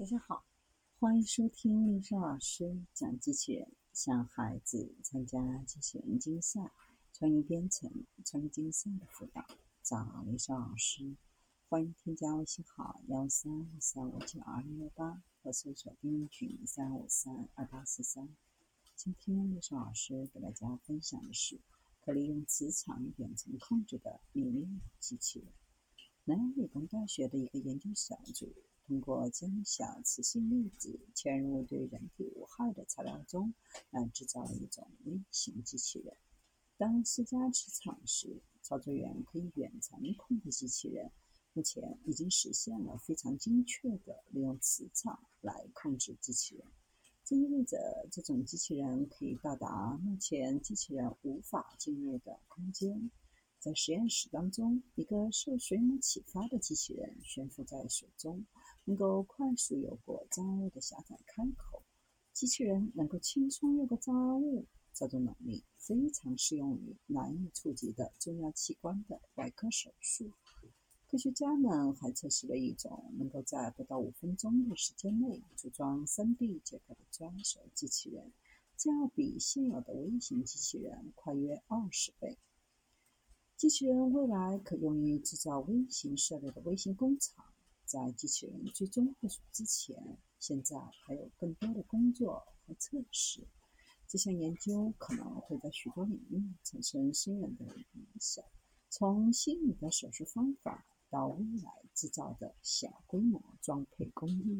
大家好，欢迎收听丽莎老师讲机器人，向孩子参加机器人竞赛、创意编程、创意竞赛的辅导，找丽莎老师。欢迎添加微信号幺三三五九二六幺八和搜索钉钉群三五三二八四三。今天丽莎老师给大家分享的是可利用磁场远程控制的里面机器人。南洋理工大学的一个研究小组。通过将小磁性粒子嵌入对人体无害的材料中，来制造一种微型机器人。当施加磁场时，操作员可以远程控制机器人。目前已经实现了非常精确的利用磁场来控制机器人。这意味着这种机器人可以到达目前机器人无法进入的空间。在实验室当中，一个受水母启发的机器人悬浮在水中。能够快速游过障碍物的狭窄开口，机器人能够轻松越过障碍物。这种能力非常适用于难以触及的重要器官的外科手术。科学家们还测试了一种能够在不到五分钟的时间内组装 3D 结构的抓手机器人，这要比现有的微型机器人快约二十倍。机器人未来可用于制造微型设备的微型工厂。在机器人最终部署之前，现在还有更多的工作和测试。这项研究可能会在许多领域产生深远的影响，从心理的手术方法到未来制造的小规模装配工艺。